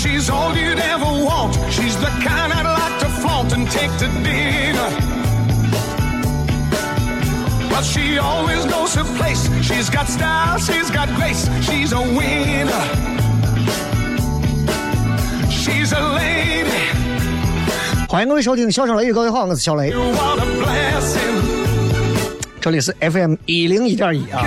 she's all you'd ever want. She's the kind I'd like to flaunt and take to dinner. Well, she always knows her place. She's got style, she's got grace. She's a winner. She's a lady. 欢迎各位收听《笑声雷雨》，各位好，我是小雷， You what a blessing. 这里是 FM 一零一点一啊。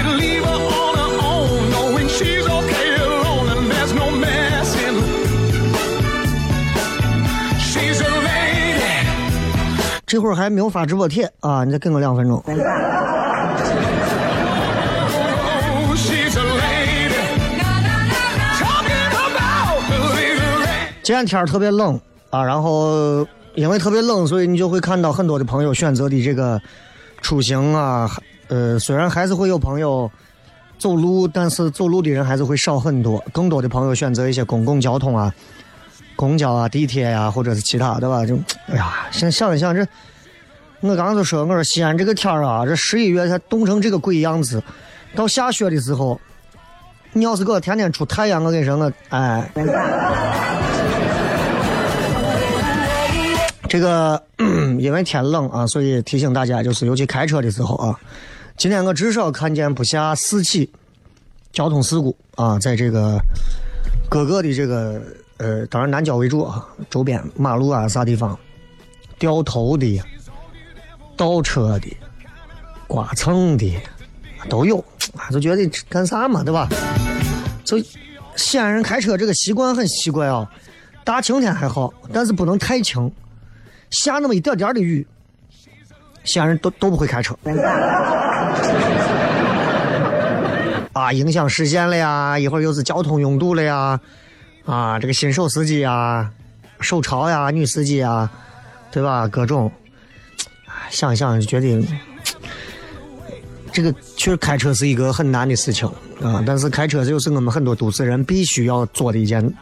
这会儿还没有发直播贴啊，你再给我两分钟。今天天儿特别冷啊，然后因为特别冷，所以你就会看到很多的朋友选择的这个出行啊，呃，虽然还是会有朋友走路，但是走路的人还是会少很多，更多的朋友选择一些公共交通啊，公交啊、地铁呀、或者是其他的吧，就哎呀，现在想一想这。我刚刚就说，我说西安这个天儿啊，这十一月才冻成这个鬼样子，到下雪的时候，你要是给我天天出太阳，我跟你说，我哎，这个 因为天冷啊，所以提醒大家，就是尤其开车的时候啊，今天我至少看见不下四起交通事故啊，在这个各个的这个呃，当然南郊为主啊，周边马路啊啥地方掉头的、倒车的、刮蹭的都有，啊，就觉得干啥嘛，对吧？就西安人开车这个习惯很奇怪啊，大晴天还好，但是不能太晴，下那么一点点的雨，西安人都都不会开车。啊，影响视线了呀，一会儿又是交通拥堵了呀，啊，这个新手司机啊，手潮呀，女司机呀，对吧？各种，想想就觉得，这个确实开车是一个很难的事情啊。但是开车就是我们很多都市人必须要做的一件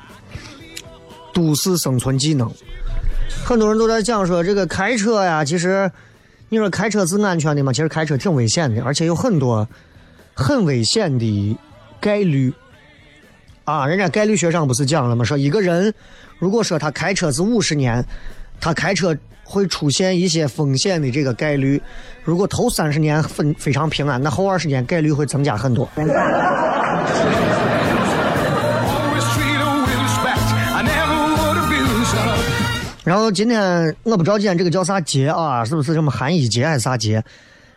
都市生存技能。很多人都在讲说这个开车呀，其实你说开车是安全的吗？其实开车挺危险的，而且有很多很危险的概率。啊，人家概率学上不是讲了吗？说一个人如果说他开车是五十年，他开车会出现一些风险的这个概率，如果头三十年非非常平安，那后二十年概率会增加很多。然后今天我不知道今天这个叫啥节啊，是不是什么寒衣节还是啥节？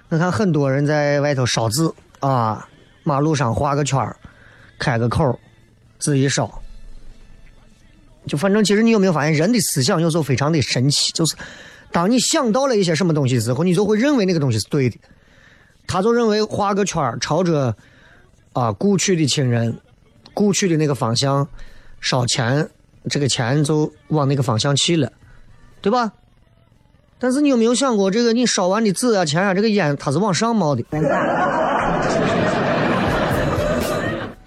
我看很多人在外头烧纸啊，马路上画个圈儿，开个口儿，纸一烧。就反正其实你有没有发现，人的思想有时候非常的神奇，就是当你想到了一些什么东西之后，你就会认为那个东西是对的。他就认为画个圈儿，朝着啊故去的亲人、故去的那个方向烧钱，这个钱就往那个方向去了，对吧？但是你有没有想过，这个你烧完的纸啊、钱啊，这个烟它是往上冒的，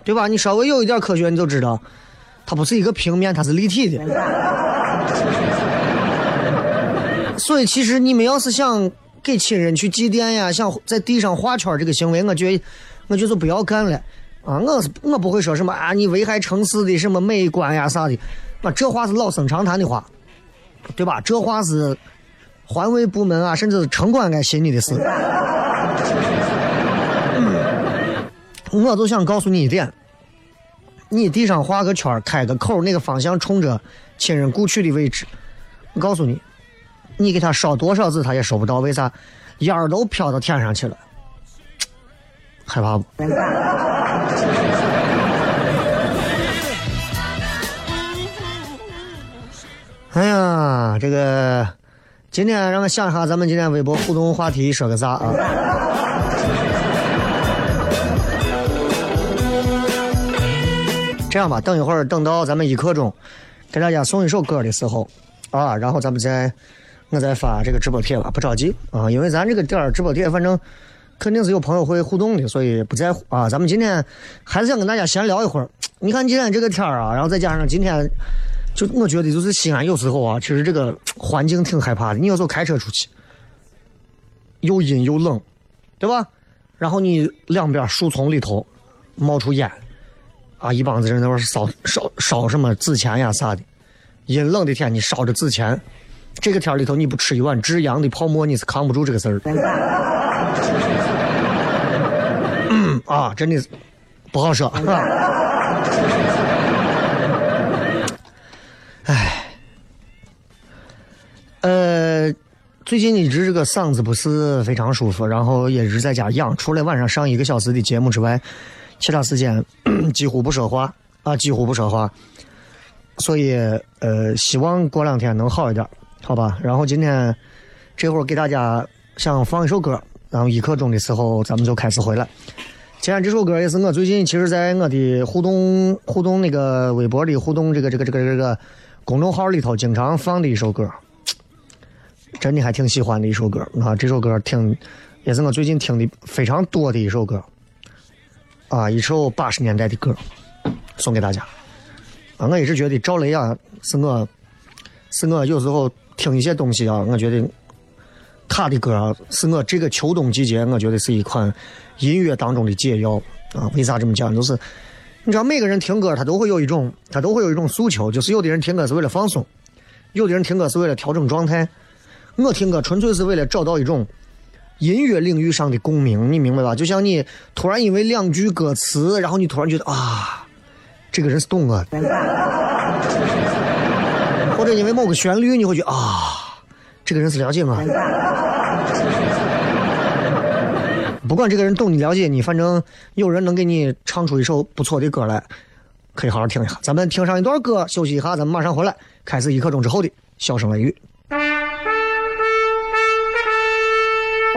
对吧？你稍微有一点科学，你就知道，它不是一个平面，它是立体的。所以，其实你们要是想给亲人去祭奠呀，想在地上画圈这个行为，我觉得，我觉得不要干了啊！我是我不会说什么啊，你危害城市的什么美观呀啥的，那这话是老生常谈的话，对吧？这话是环卫部门啊，甚至是城管该寻你的事。我就想告诉你一点，你地上画个圈，开个口，那个方向冲着亲人故去的位置，我告诉你。你给他烧多少纸，他也收不到，为啥？烟儿都飘到天上去了，害怕不？哎呀，这个今天让我想一下，咱们今天微博互动话题说个啥啊？这样吧，等一会儿等到咱们一刻钟给大家送一首歌的时候啊，然后咱们再。我再发这个直播帖吧，不着急啊，因为咱这个点儿直播帖，反正肯定是有朋友会互动的，所以不在乎啊。咱们今天还是想跟大家闲聊一会儿。你看今天这个天儿啊，然后再加上今天，就我觉得就是西安有时候啊，其实这个环境挺害怕的。你有时候开车出去，又阴又冷，对吧？然后你两边树丛里头冒出烟，啊，一帮子人在那烧烧烧什么纸钱呀啥的。阴冷的天，你烧着纸钱。这个天里头，你不吃一碗至阳的泡沫，你是扛不住这个事儿。嗯啊，真的是不好说。哎，呃，最近一直这个嗓子不是非常舒服，然后也一直在家养。除了晚上上一个小时的节目之外，其他时间几乎不说话啊，几乎不说话。所以呃，希望过两天能好一点。好吧，然后今天这会儿给大家想放一首歌，然后一刻钟的时候咱们就开始回来。今天这首歌也是我最近其实在我的互动互动那个微博里互动这个这个这个这个公众号里头经常放的一首歌，真的还挺喜欢的一首歌啊！这首歌听也是我最近听的非常多的一首歌啊，一首八十年代的歌送给大家啊！我一直觉得赵雷啊是我是我有时候。听一些东西啊，我觉得他的歌啊，是我这个秋冬季节，我觉得是一款音乐当中的解药啊。为啥这么讲？就是你知道，每个人听歌，他都会有一种，他都会有一种诉求，就是有的人听歌是为了放松，有的人听歌是为了调整状态。我听歌纯粹是为了找到一种音乐领域上的共鸣，你明白吧？就像你突然因为两句歌词，然后你突然觉得啊，这个人是懂我的。或者因为某个旋律，你会觉得啊，这个人是了解我。不管这个人懂你了解你，反正有人能给你唱出一首不错的歌来，可以好好听一下。咱们听上一段歌，休息一下，咱们马上回来，开始一刻钟之后的笑声雷雨。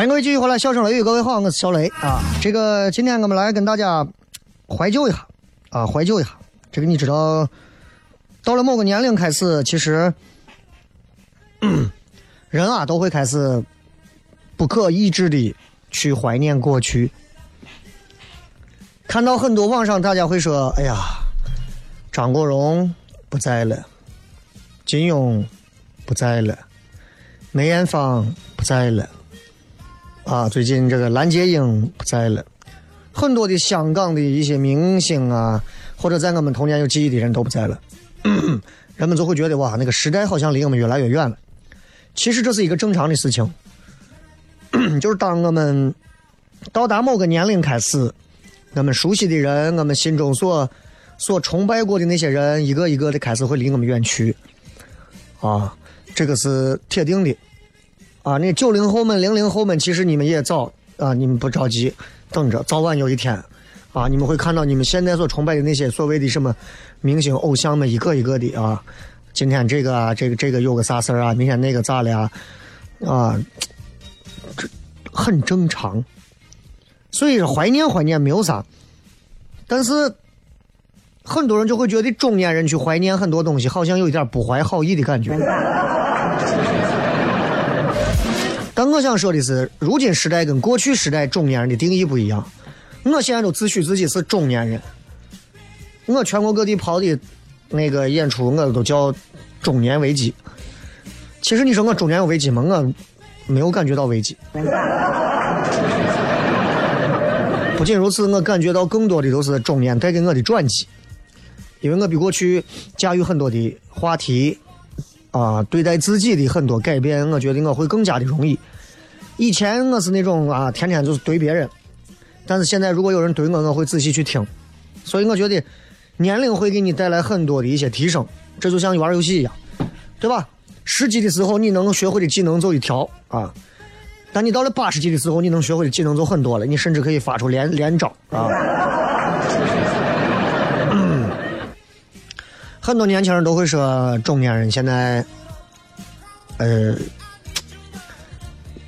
欢迎各位继续回来，笑声雷雨，各位好，我是小雷啊。这个今天我们来跟大家怀旧一下啊，怀旧一下。这个你知道，到了某个年龄开始，其实人啊都会开始不可抑制的去怀念过去。看到很多网上大家会说：“哎呀，张国荣不在了，金庸不在了，梅艳芳不在了。”啊，最近这个蓝洁瑛不在了，很多的香港的一些明星啊，或者在我们童年有记忆的人都不在了，人们就会觉得哇，那个时代好像离我们越来越远了。其实这是一个正常的事情，就是当我们到达某个年龄开始，我们熟悉的人，我们心中所所崇拜过的那些人，一个一个的开始会离我们远去，啊，这个是铁定的。啊，那九零后们、零零后们，其实你们也早啊，你们不着急，等着，早晚有一天，啊，你们会看到你们现在所崇拜的那些所谓的什么明星偶像们，一个一个的啊，今天这个啊，这个这个有个啥事儿啊，明天那个咋了呀？啊，这很正常。所以怀念怀念没有啥，但是很多人就会觉得中年人去怀念很多东西，好像有一点不怀好意的感觉。我想说的是，如今时代跟过去时代中年人的定义不一样。我现在都自诩自己是中年人，我全国各地跑的那个演出，我都叫中年危机。其实你说我中年有危机吗？我没有感觉到危机。不仅如此，我感觉到更多的都是中年带给我的转机，因为我比过去驾驭很多的话题。啊，对待自己的很多改变，我觉得我会更加的容易。以前我是那种啊，天天就是怼别人，但是现在如果有人怼我，我会仔细去听。所以我觉得年龄会给你带来很多的一些提升，这就像玩游戏一样，对吧？十级的时候你能学会的技能就一条啊，但你到了八十级的时候，你能学会的技能就很多了，你甚至可以发出连连招啊。很多年轻人都会说，中年人现在，呃，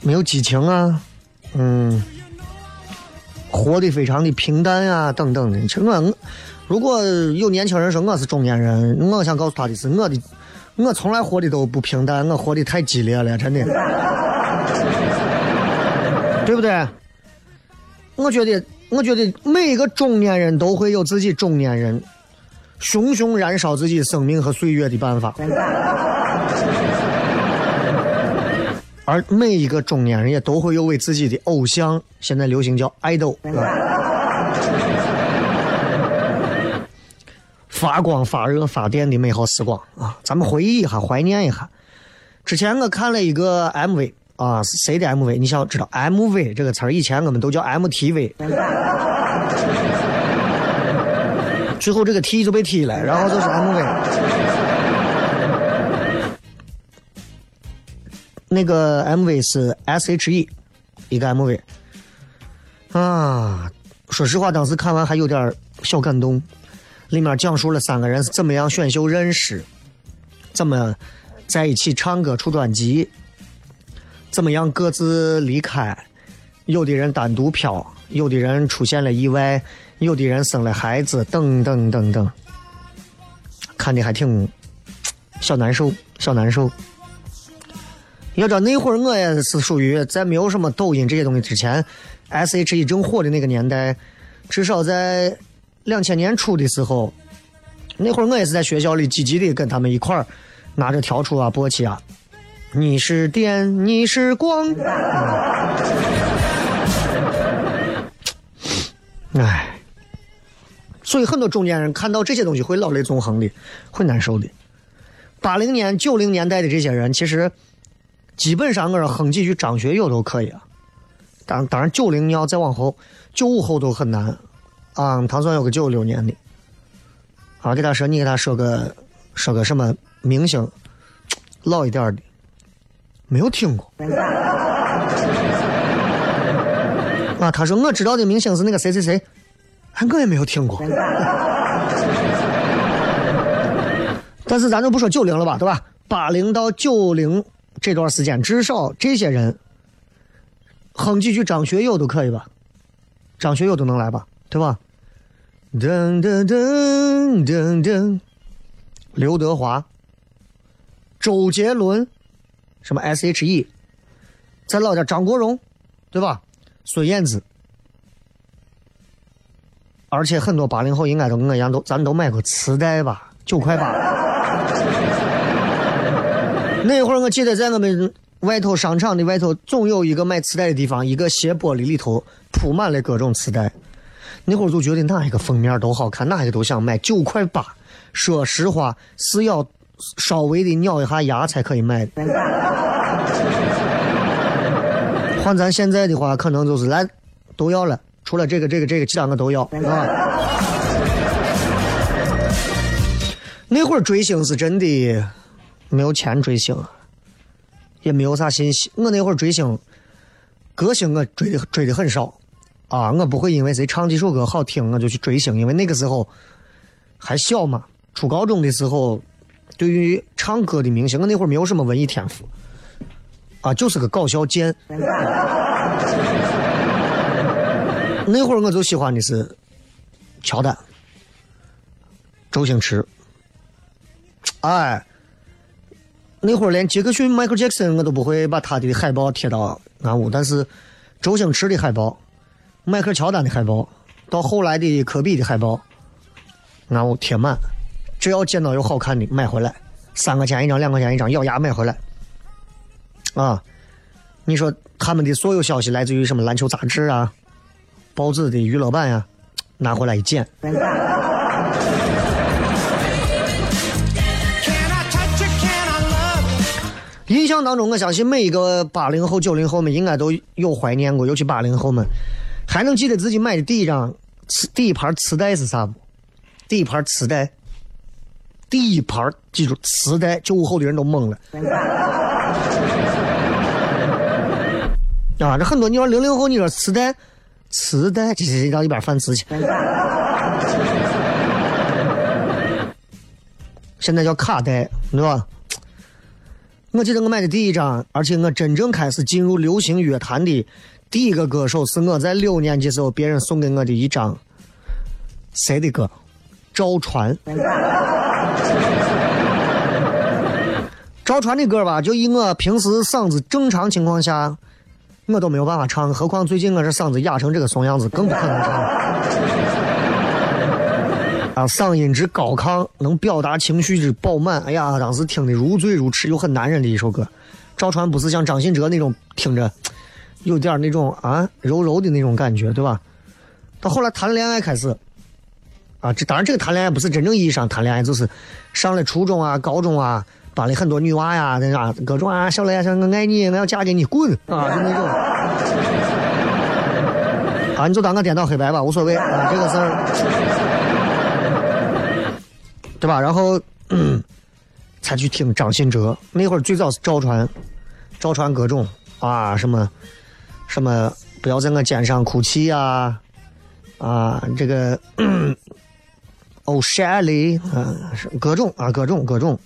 没有激情啊，嗯，活得非常的平淡啊，等等的。其实我，如果有年轻人说我是中年人，我想告诉他的是，我的，我从来活的都不平淡，我活的太激烈了，真的，对不对？我觉得，我觉得每一个中年人都会有自己中年人。熊熊燃烧自己生命和岁月的办法，而每一个中年人也都会有为自己的偶像，现在流行叫 idol，发光发热发电的美好时光啊！咱们回忆一下，怀念一下。之前我看了一个 MV 啊，是谁的 MV？你想知道 MV 这个词儿，以前我们都叫 MTV。最后这个 T 就被踢了，然后就是 MV。那个 MV 是 SHE 一个 MV 啊，说实话，当时看完还有点小感动。里面讲述了三个人是怎么样选秀认识，怎么在一起唱歌出专辑，怎么样各自离开，有的人单独飘，有的人出现了意外。有的人生了孩子，等等等等，看的还挺小难受，小难受。要知道那会儿我也是属于在没有什么抖音这些东西之前，S.H.E 正火的那个年代，至少在两千年初的时候，那会儿我也是在学校里积极的跟他们一块儿拿着笤帚啊、簸箕啊，你是电，你是光，唉。所以很多中年人看到这些东西会老泪纵横的，会难受的。八零年、九零年代的这些人，其实基本上我说哼几句张学友都可以啊。当当然，九零你要再往后，九五后都很难啊。唐算有个九六年的，啊，给他说，你给他说个说个什么明星，老一点的，没有听过。啊，他说我知道的明星是那个谁谁谁。哎我也没有听过，但是咱就不说九零了吧，对吧？八零到九零这段时间，至少这些人哼几句张学友都可以吧？张学友都能来吧？对吧？噔噔噔噔噔，刘德华、周杰伦，什么 S.H.E，再老点张国荣，对吧？孙燕姿，而且很多八零后应该都跟我一样，都咱都买过磁带吧？九块八。那会儿我记得在我们外头商场的外头，总有一个卖磁带的地方，一个斜玻璃里头铺满了各种磁带。那会儿就觉得哪一个封面都好看，哪一个都想买。九块八，说实话是要稍微的咬一下牙才可以买的。换咱现在的话，可能就是来都要了，除了这个这个这个，其他我都要啊。那会儿追星是真的没有钱追星，也没有啥信息。我那会儿追星，歌星我追的追的很少啊，我不会因为谁唱几首歌好听我就去追星，因为那个时候还小嘛，初高中的时候，对于唱歌的明星，我那会儿没有什么文艺天赋。啊，就是个搞笑贱。那会儿我就喜欢的是乔丹、周星驰。哎，那会儿连杰克逊、迈克尔·杰克逊我都不会把他的海报贴到俺屋，但是周星驰的海报、迈克尔·乔丹的海报，到后来的科比的海报，俺屋贴满。只要见到有好看的，买回来，三块钱一张，两块钱一张，咬牙买回来。啊，你说他们的所有消息来自于什么篮球杂志啊、报纸的娱乐版呀，拿回来一剪。印象当中，我相信每一个八零后、九零后们应该都有怀念过，尤其八零后们，还能记得自己买的第一张磁第一盘磁带是啥不？第一盘磁带，第一盘记住磁带，九五后的人都懵了。啊，这很多你说零零后，你说磁带，磁带，这是到一边翻词去。现在叫卡带，对吧？我记得我买的第一张，而且我真正开始进入流行乐坛的第一个歌手，是我在六年级时候别人送给我的一张谁的歌？赵传。赵传的歌吧，就以我平时嗓子正常情况下。我都没有办法唱，何况最近我这嗓子哑成这个怂样子，更不可能唱。啊，嗓音之高亢，能表达情绪之饱满，哎呀，当时听的如醉如痴，又很男人的一首歌。赵传不是像张信哲那种听着有点那种啊柔柔的那种感觉，对吧？到后来谈恋爱开始，啊，这当然这个谈恋爱不是真正意义上谈恋爱，就是上了初中啊、高中啊。班里很多女娃呀，那啥各种啊，小雷，说我爱你，我要嫁给你，滚啊，就那种。啊，你就当我颠倒黑白吧，无所谓啊，这个事儿，对吧？然后才去听张信哲，那会儿最早是赵传，赵传各种啊，什么什么，不要在我肩上哭泣呀，啊，这个哦，山里啊，各种啊，各种各种。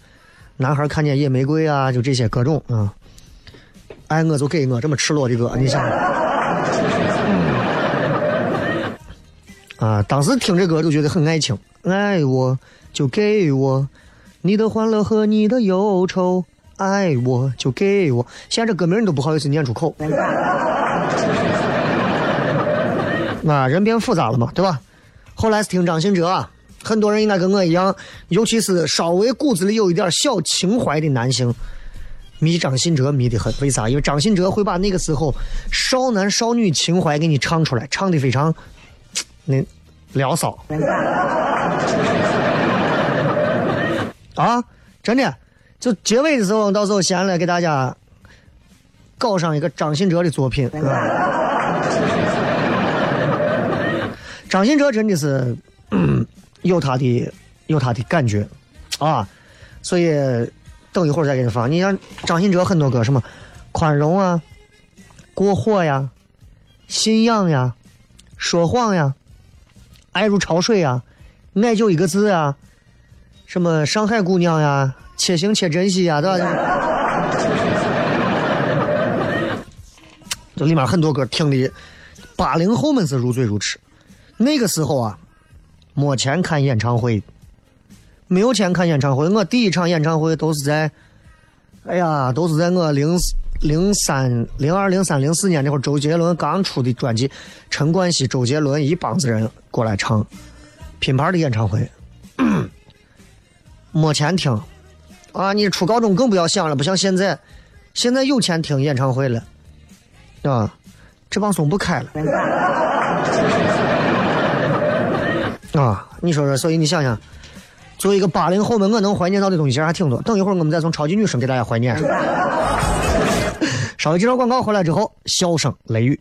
男孩看见野玫瑰啊，就这些各种啊，爱我就给我这么赤裸的歌，你想啊，当时听这歌就觉得很爱情，爱我就给我你的欢乐和你的忧愁，爱我就给我。现在这歌名你都不好意思念出口，啊，人变复杂了嘛，对吧？后来是听张信哲。啊很多人应该跟我一样，尤其是稍微骨子里有一点小情怀的男性，迷张信哲迷得很。为啥？因为张信哲会把那个时候少男少女情怀给你唱出来，唱的非常那撩骚。啊，真的，就结尾的时候，到时候先来给大家搞上一个张信哲的作品。张信哲真的是。有他的，有他的感觉，啊，所以等一会儿再给你放。你像张信哲很多歌，什么宽容啊、过火呀、信仰呀、说谎呀、爱如潮水呀、爱就一个字啊，什么上海姑娘呀、且行且珍惜呀，对吧？这里面很多歌听的，八零后们是如醉如痴。那个时候啊，没钱看演唱会，没有钱看演唱会。我第一场演唱会都是在，哎呀，都是在我零零三、零二、零三、零四年那会儿，周杰伦刚出的专辑，陈冠希、周杰伦一帮子人过来唱品牌的演唱会，没钱听啊！你初高中更不要想了，不像现在，现在有钱听演唱会了。啊，这帮松不开了。啊，你说说，所以你想想，作为一个八零后们，我能怀念到的东西其实还挺多。等一会儿我们再从超级女声给大家怀念。稍微介绍广告回来之后，笑声雷雨。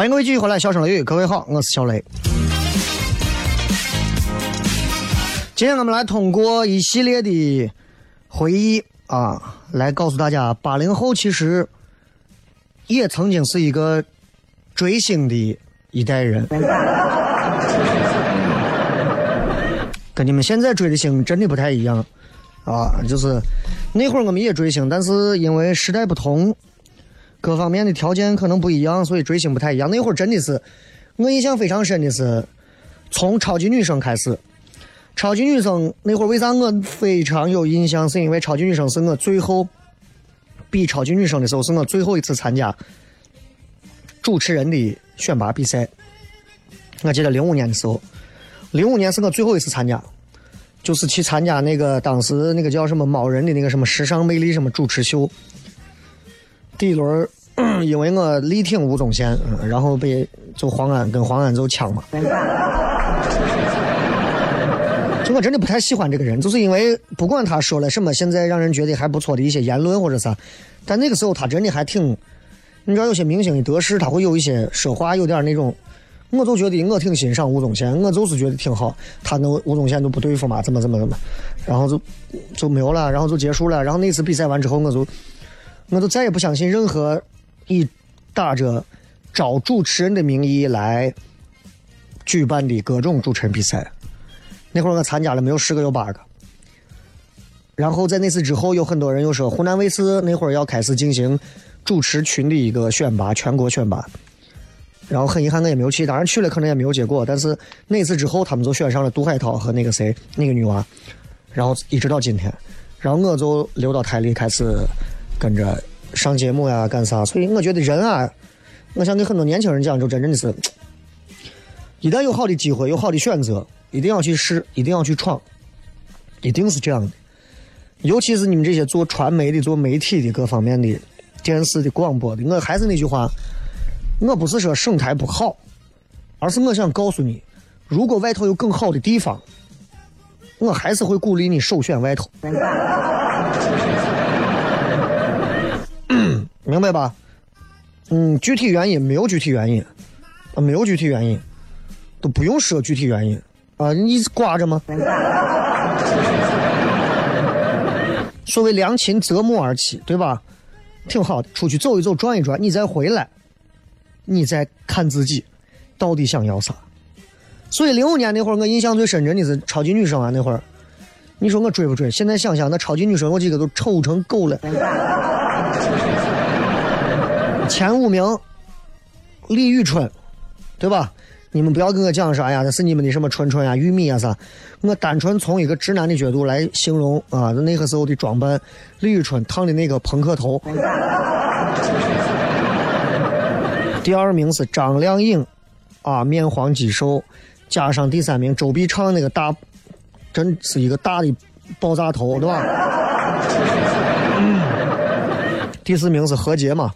欢迎各位继续回来，笑声雷雨，各位好，我是小雷。今天我们来通过一系列的回忆啊，来告诉大家，八零后其实也曾经是一个追星的一代人，跟你们现在追的星真的不太一样啊。就是那会儿我们也追星，但是因为时代不同。各方面的条件可能不一样，所以追星不太一样。那会儿真的是，我印象非常深的是，从超级女声开始。超级女声那会儿为啥我非常有印象？是因为超级女声是我最后比超级女声的时候，是我最后一次参加主持人的选拔比赛。我记得零五年的时候，零五年是我最后一次参加，就是去参加那个当时那个叫什么猫人的那个什么时尚魅力什么主持秀。第一轮，因为我力挺吴宗宪，然后被就黄安跟黄安就抢嘛。就 我真的不太喜欢这个人，就是因为不管他说了什么，现在让人觉得还不错的一些言论或者啥，但那个时候他真的还挺，你知道有些明星的得势，他会有一些说话有点那种，我就觉得我挺欣赏吴宗宪，我就是觉得挺好，他那吴宗宪都不对付嘛，怎么怎么怎么，然后就就没有了，然后就结束了，然后那次比赛完之后，我就。我都再也不相信任何以打着招主持人的名义来举办的各种主持人比赛。那会儿我参加了没有十个有八个。然后在那次之后，有很多人又说湖南卫视那会儿要开始进行主持群的一个选拔，全国选拔。然后很遗憾我也没有去，当然去了可能也没有结果。但是那次之后，他们就选上了杜海涛和那个谁那个女娃，然后一直到今天，然后我就留到台里开始。跟着上节目呀，干啥？所以我觉得人啊，我想给很多年轻人讲，就真正的是，一旦有好的机会，有好的选择，一定要去试，一定要去闯，一定是这样的。尤其是你们这些做传媒的、做媒体的各方面的、电视的、广播的，我还是那句话，我不是说省台不好，而是我想告诉你，如果外头有更好的地方，我还是会鼓励你首选外头。明白吧？嗯，具体原因没有具体原因，啊，没有具体原因，都不用说具体原因啊，你挂着吗？所谓良禽择木而栖，对吧？挺好的，出去走一走，转一转，你再回来，你再看自己到底想要啥。所以零五年那会儿，我印象最深，真的是超级女生啊！那会儿，你说我追不追？现在想想，那超级女生有几个都丑成狗了。前五名，李宇春，对吧？你们不要跟我讲啥呀，那是你们的什么春春呀、玉米啊啥。我单纯从一个直男的角度来形容啊，那个时候的装扮，李宇春烫的那个朋克头。第二名是张靓颖，啊，面黄肌瘦，加上第三名周笔畅那个大，真是一个大的爆炸头，对吧？第四名是何洁嘛，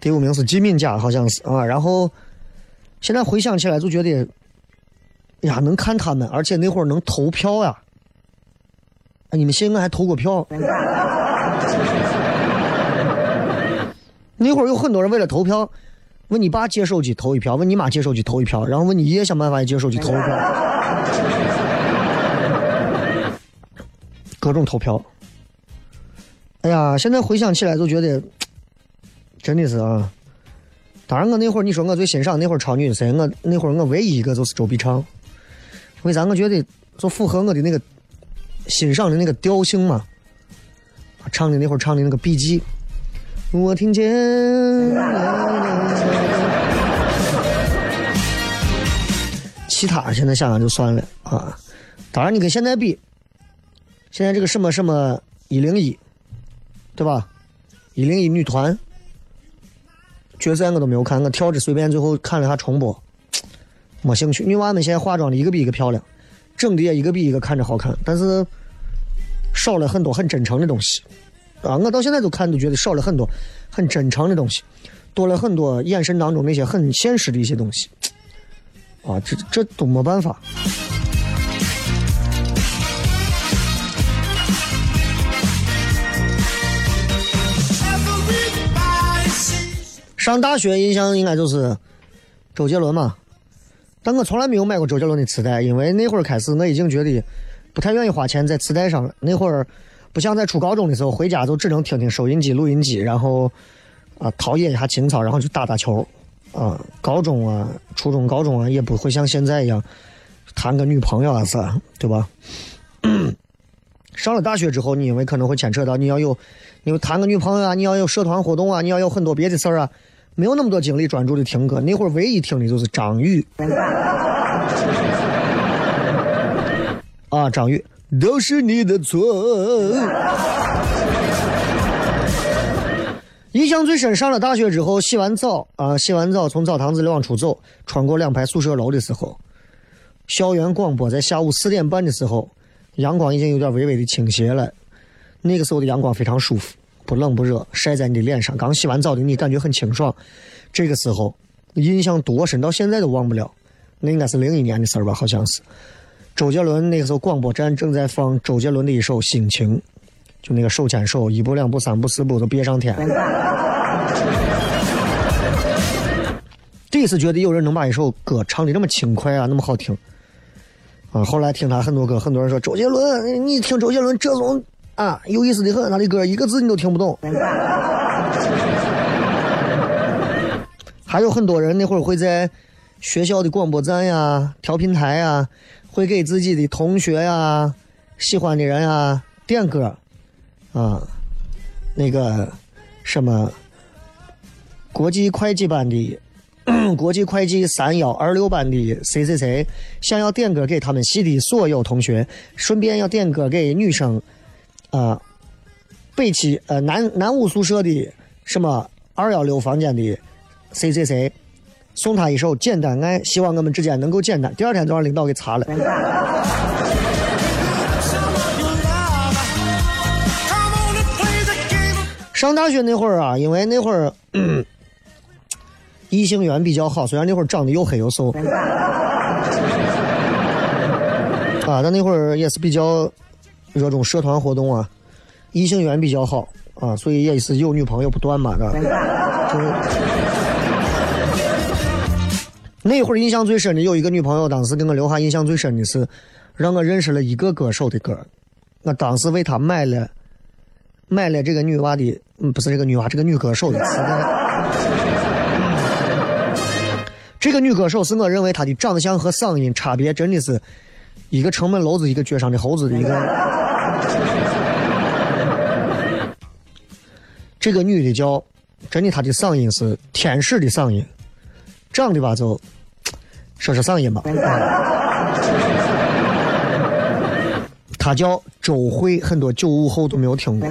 第五名是季敏佳，好像是啊。然后现在回想起来就觉得，呀，能看他们，而且那会儿能投票呀。哎，你们信我还投过票？那会儿有很多人为了投票，问你爸借手机投一票，问你妈借手机投一票，然后问你爷想办法也借手机投一票，各种投票。哎呀，现在回想起来就觉得，真的是啊。当然，我那会儿你说我最欣赏那会儿超女的谁？我那会儿我唯一一个就是周笔畅。为啥？我觉得就符合我的那个欣赏的那个调性嘛。唱的那会儿唱的那个笔记，我听见。其他现在想想就算了啊。当然，你跟现在比，现在这个什么什么一零一，对吧？一零一女团决赛我都没有看，我跳着随便最后看了下重播，没兴趣。女娃们现在化妆的一个比一个漂亮，整的也一个比一个看着好看，但是少了很多很真诚的东西啊！我到现在都看都觉得少了很多很真诚的东西，多了很多眼神当中那些很现实的一些东西啊！这这都没办法。上大学印象应该就是周杰伦嘛，但我从来没有买过周杰伦的磁带，因为那会儿开始我已经觉得不太愿意花钱在磁带上了。那会儿不像在初高中的时候，回家就只能听听收音机、录音机，然后啊陶冶一下情操，然后去打打球啊。高中啊、初中、高中啊，也不会像现在一样谈个女朋友啊啥，对吧？上了大学之后，你因为可能会牵扯到你要有，你要谈个女朋友啊，你要有社团活动啊，你要有很多别的事儿啊，没有那么多精力专注的听歌。那会儿唯一听的就是张宇，啊，张宇都是你的错。印象最深，上了大学之后，洗完澡啊，洗完澡从澡堂子里往出走，穿过两排宿舍楼的时候，校园广播在下午四点半的时候。阳光已经有点微微的倾斜了，那个时候的阳光非常舒服，不冷不热，晒在你的脸上。刚洗完澡的你感觉很清爽。这个时候印象多深，到现在都忘不了。那应该是零一年的事儿吧，好像是。周杰伦那个时候广播站正在放周杰伦的一首《心情》，就那个手牵手，一步两步三步四步都别上天。第一次觉得有人能把一首歌唱的这么轻快啊，那么好听。啊，后来听他很多歌，很多人说周杰伦，你听周杰伦这种啊有意思的很，他的歌一个字你都听不懂。还有很多人那会儿会在学校的广播站呀、调频台呀，会给自己的同学呀、喜欢的人呀点歌，啊，那个什么国际会计班的。国际会计三幺二六班的谁谁谁想要点歌给他们系的所有同学，顺便要点歌给女生，啊，北七呃南南五宿舍的什么二幺六房间的谁谁谁，送他一首《简单爱》，希望我们之间能够简单。第二天就让领导给查了。上大学那会儿啊，因为那会儿。异性缘比较好，虽然那会儿长得又黑又瘦。啊，但那会儿也是比较热衷社团活动啊，异性缘比较好啊，所以也是有女朋友不断嘛的。就是那会儿印象最深的有一个女朋友，当时给我留下印象最深的是，让我认识了一个歌手的歌，我当时为她买了买了这个女娃的，嗯，不是这个女娃，这个女歌手的磁带。这个女歌手是我认为她的长相和嗓音差别真的是一个城门楼子，一个脚上的猴子的一个。这个女的叫，真的她的嗓音是天使的嗓音，长得吧就说说嗓音吧。她叫周慧，很多九五后都没有听过。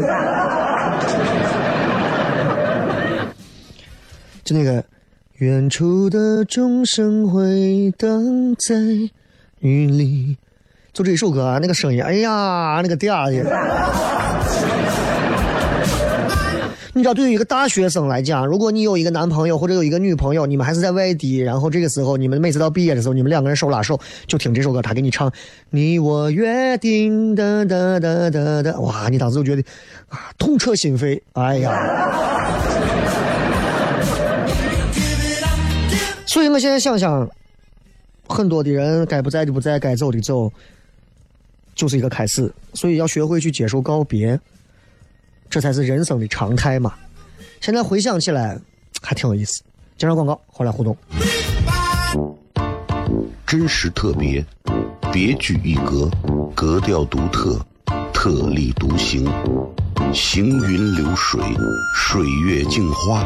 就那个。远处的钟声回荡在雨里，就这一首歌啊，那个声音，哎呀，那个嗲的。你知道，对于一个大学生来讲，如果你有一个男朋友或者有一个女朋友，你们还是在外地，然后这个时候你们每次到毕业的时候，你们两个人手拉手，就听这首歌，他给你唱“你我约定”的的的的的，哇，你当时就觉得啊，痛彻心扉，哎呀。所以我现在想想，很多的人该不在的不在，该走的走，就是一个开始。所以要学会去接受告别，这才是人生的常态嘛。现在回想起来，还挺有意思。介绍广告，后来互动。真实特别，别具一格，格调独特，特立独行，行云流水，水月镜花。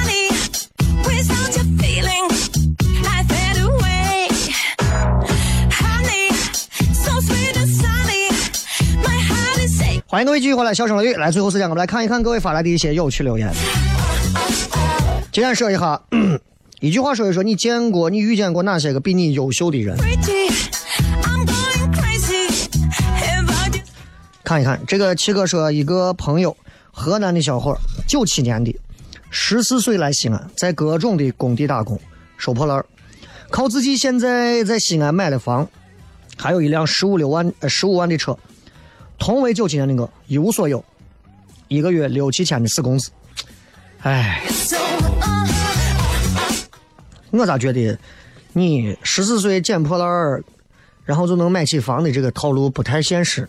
欢迎各位继续回来，笑声雷雨。来，最后时间我们来看一看各位发来的一些有趣留言。今天说一下，一句话说一说，你见过、你遇见过哪些个比你优秀的人？看一看这个七哥说，一个朋友，河南的小伙，九七年的，十四岁来西安，在各种的工地打工，收破烂，靠自己现在在西安买了房，还有一辆十五六万呃十五万的车，同为九七年的我，一无所有，一个月六七千的死工资，唉，我咋觉得你十四岁捡破烂儿，然后就能买起房的这个套路不太现实。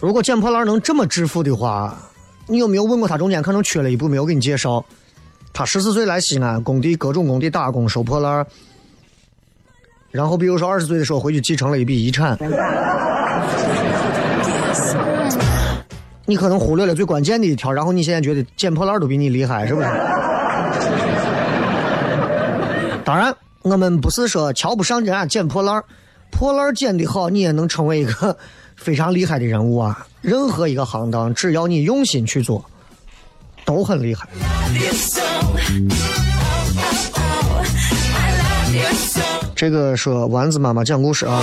如果捡破烂能这么致富的话，你有没有问过他中间可能缺了一步没有给你介绍？他十四岁来西安工地各种工地打工收破烂儿，然后比如说二十岁的时候回去继承了一笔遗产，你可能忽略了最关键的一条，然后你现在觉得捡破烂儿都比你厉害，是不是？当然，我们不是说瞧不上人家捡破烂儿，破烂儿捡的好，你也能成为一个非常厉害的人物啊！任何一个行当，只要你用心去做，都很厉害。这个说丸子妈妈讲故事啊，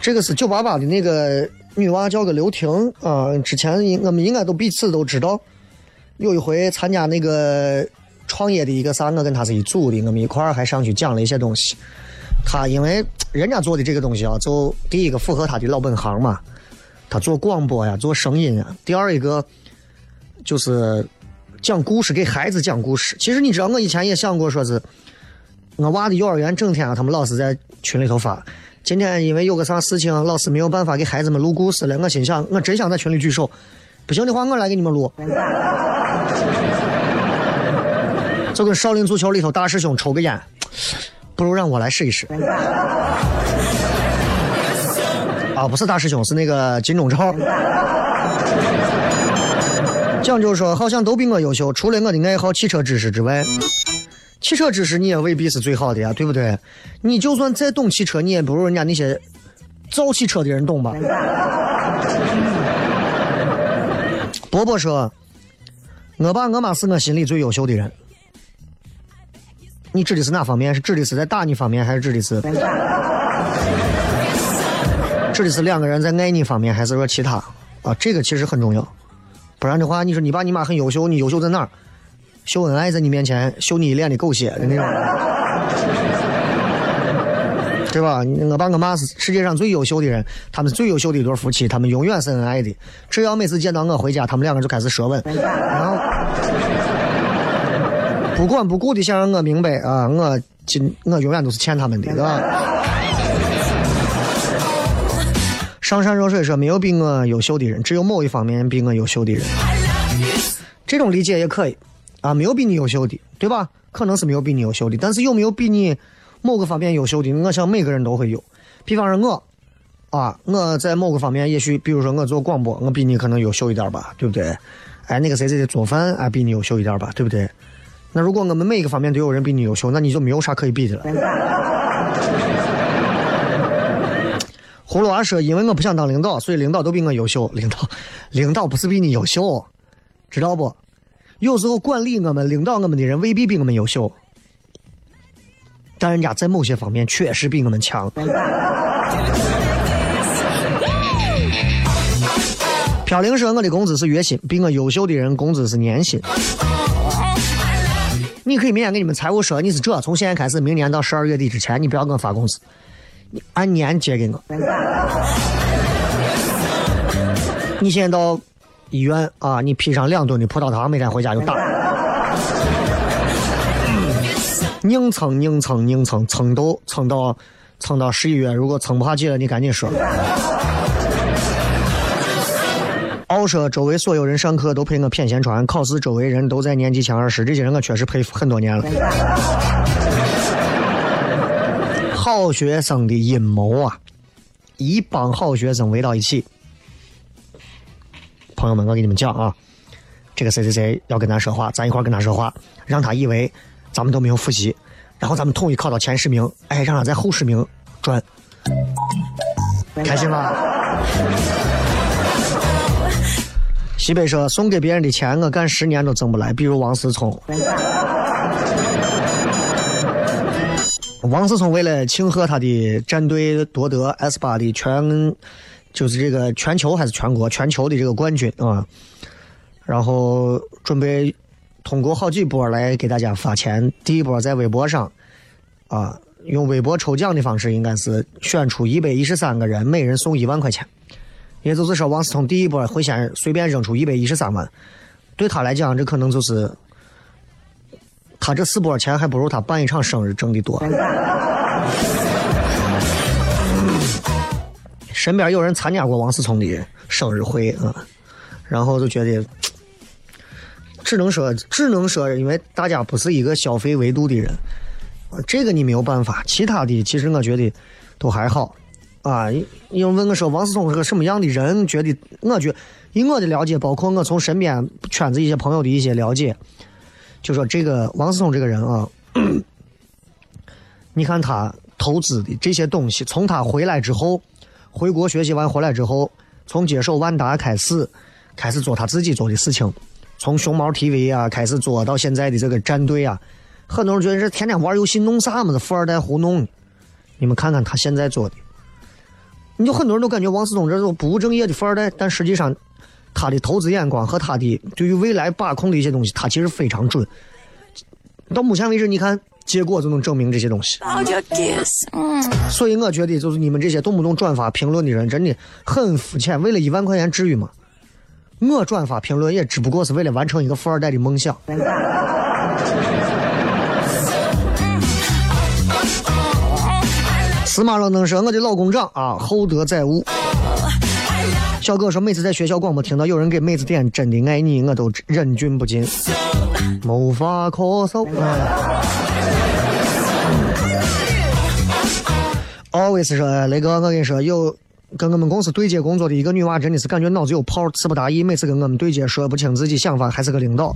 这个是九八八的那个女娃叫个刘婷啊，之前应我们应该都彼此都知道。有一回参加那个创业的一个啥，我跟她是一组的，我们一块儿还上去讲了一些东西。她因为人家做的这个东西啊，就第一个符合她的老本行嘛，她做广播呀，做声音啊。第二一个就是讲故事，给孩子讲故事。其实你知道，我以前也想过，说是我娃的幼儿园整天，他们老师在群里头发。今天因为有个啥事情，老师没有办法给孩子们录故事了。我心想，我真想在群里举手，不行的话，我来给你们录。就跟少林足球里头大师兄抽个烟，不如让我来试一试。啊，不是大师兄，是那个金钟罩。讲究说，好像都比我优秀，除了我的爱好汽车知识之外，汽车知识你也未必是最好的呀，对不对？你就算再懂汽车，你也不如人家那些造汽车的人懂吧？伯伯说，我爸我妈是我心里最优秀的人。你指的是哪方面？是指的是在打你方面，还是指的是 指的是两个人在爱你方面，还是说其他？啊，这个其实很重要。不然的话，你说你爸你妈很优秀，你优秀在哪儿？秀恩爱在你面前秀你一脸的狗血的那种，对吧？我爸我妈是世界上最优秀的人，他们最优秀的一对夫妻，他们永远是恩爱的。只要每次见到我回家，他们两个就开始舌吻，然后不管不顾的想让我明白啊，我今我永远都是欠他们的，对吧？上善若水说没有比我优秀的人，只有某一方面比我优秀的人。这种理解也可以啊，没有比你优秀的，对吧？可能是没有比你优秀的，但是有没有比你某个方面优秀的？我想每个人都会有。比方说我啊，我在某个方面也许，比如说我做广播，我比你可能优秀一点吧，对不对？哎，那个谁谁谁做饭啊，比你优秀一点吧，对不对？那如果我们每一个方面都有人比你优秀，那你就没有啥可以比的了。葫芦娃说：“因为我不想当领导，所以领导都比我优秀。领导，领导不是比你优秀，知道不？有时候管理我们、领导我们的人未必比我们优秀，但人家在某些方面确实比我们强。”飘零说：“我的工资是月薪，比我优秀的人工资是年薪。”你可以明天给你们财务说，你是这，从现在开始，明年到十二月底之前，你不要给我发工资，你按年结给我。你现在到医院啊，你批上两吨的葡萄糖，每天回家就打。硬撑硬撑硬撑，撑到撑到撑到十一月，如果撑不下去了，你赶紧说。奥说周围所有人上课都陪我谝闲传，考试周围人都在年级前二十，这些人我确实佩服很多年了。好学生的阴谋啊，一帮好学生围到一起。朋友们，我给你们讲啊，这个谁谁谁要跟咱说话，咱一块跟他说话，让他以为咱们都没有复习，然后咱们统一考到前十名，哎，让他在后十名转，开心吗？西北说送给别人的钱，我干十年都挣不来，比如王思聪。王思聪为了庆贺他的战队夺得 S 八的全，就是这个全球还是全国全球的这个冠军啊，然后准备通过好几波来给大家发钱。第一波在微博上啊，用微博抽奖的方式，应该是选出一百一十三个人，每人送一万块钱。也就是说，王思聪第一波会先随便扔出一百一十三万，对他来讲，这可能就是他这四波钱还不如他办一场生日挣的多。身边有人参加过王思聪的生日会啊，然后就觉得，只能说，只能说，因为大家不是一个消费维度的人，这个你没有办法。其他的，其实我觉得都还好。啊，因为问我说王思聪是个什么样的人？觉得我觉以我的了解，包括我从身边圈子一些朋友的一些了解，就说这个王思聪这个人啊，你看他投资的这些东西，从他回来之后，回国学习完回来之后，从接手万达开始，开始做他自己做的事情，从熊猫 TV 啊开始做到现在的这个战队啊，很多人觉得这天天玩游戏弄啥么子富二代胡弄。你们看看他现在做的，你就很多人都感觉王思聪这种不务正业的富二代，但实际上他的投资眼光和他的对于未来把控的一些东西，他其实非常准。到目前为止，你看结果就能证明这些东西。Mm. 所以我觉得，就是你们这些动不动转发评论的人，真的很肤浅。为了一万块钱，至于吗？我转发评论也只不过是为了完成一个富二代的梦想。司马冷能说：“我的老公长啊，厚德载物。”小哥说：“每次在学校广播听到有人给妹子点‘真的爱你’，我都忍俊不禁，无法咳嗽。always 说，雷哥，我跟你说，有跟我们公司对接工作的一个女娃，真的是感觉脑子有泡，词不达意，每次跟我们对接说不清自己想法，还是个领导。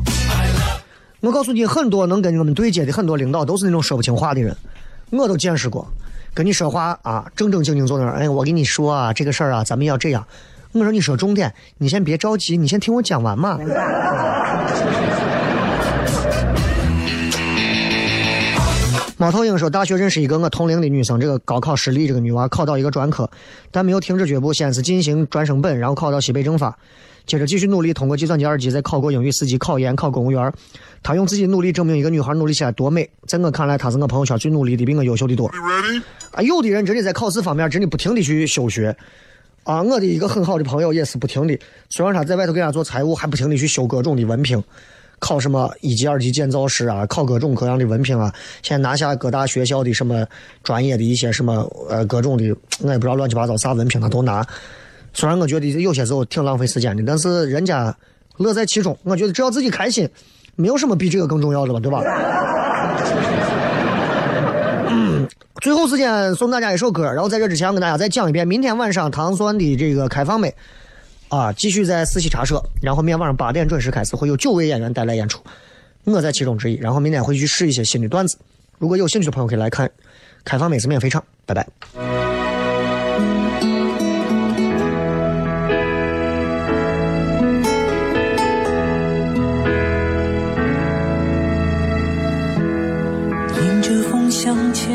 我告诉你，很多能跟我们对接的很多领导都是那种说不清话的人，我都见识过。跟你说话啊，正正经经坐那儿，哎，我跟你说啊，这个事儿啊，咱们要这样。我说你说重点，你先别着急，你先听我讲完嘛。猫头鹰说：“大学认识一个我同龄的女生，这个高考失利，这个女娃考到一个专科，但没有停止脚步，先是进行专升本，然后考到西北政法，接着继续努力，通过计算机二级再考过英语四级，考研，考公务员。她用自己努力证明一个女孩努力起来多美，在我看来，她是我朋友圈最努力的，比我优秀的多。啊，有的人真的在考试方面真的不停的去休学。啊，我的一个很好的朋友也是不停的，虽然他在外头给人家做财务，还不停的去修各种的文凭，考什么一级、二级建造师啊，考各种各样的文凭啊。现在拿下各大学校的什么专业的一些什么呃各种的，我也不知道乱七八糟啥文凭他都拿。虽然我觉得有些时候挺浪费时间的，但是人家乐在其中。我觉得只要自己开心，没有什么比这个更重要的了，对吧？最后时间送大家一首歌，然后在这之前我跟大家再讲一遍，明天晚上糖蒜的这个开放美啊，继续在四喜茶社，然后明天晚上八点准时开始，会有九位演员带来演出，我在其中之一。然后明天会去试一些新的段子，如果有兴趣的朋友可以来看，开放美是免费唱，拜拜。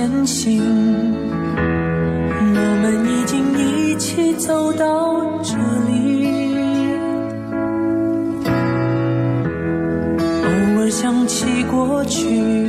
前行，我们已经一起走到这里。偶尔想起过去，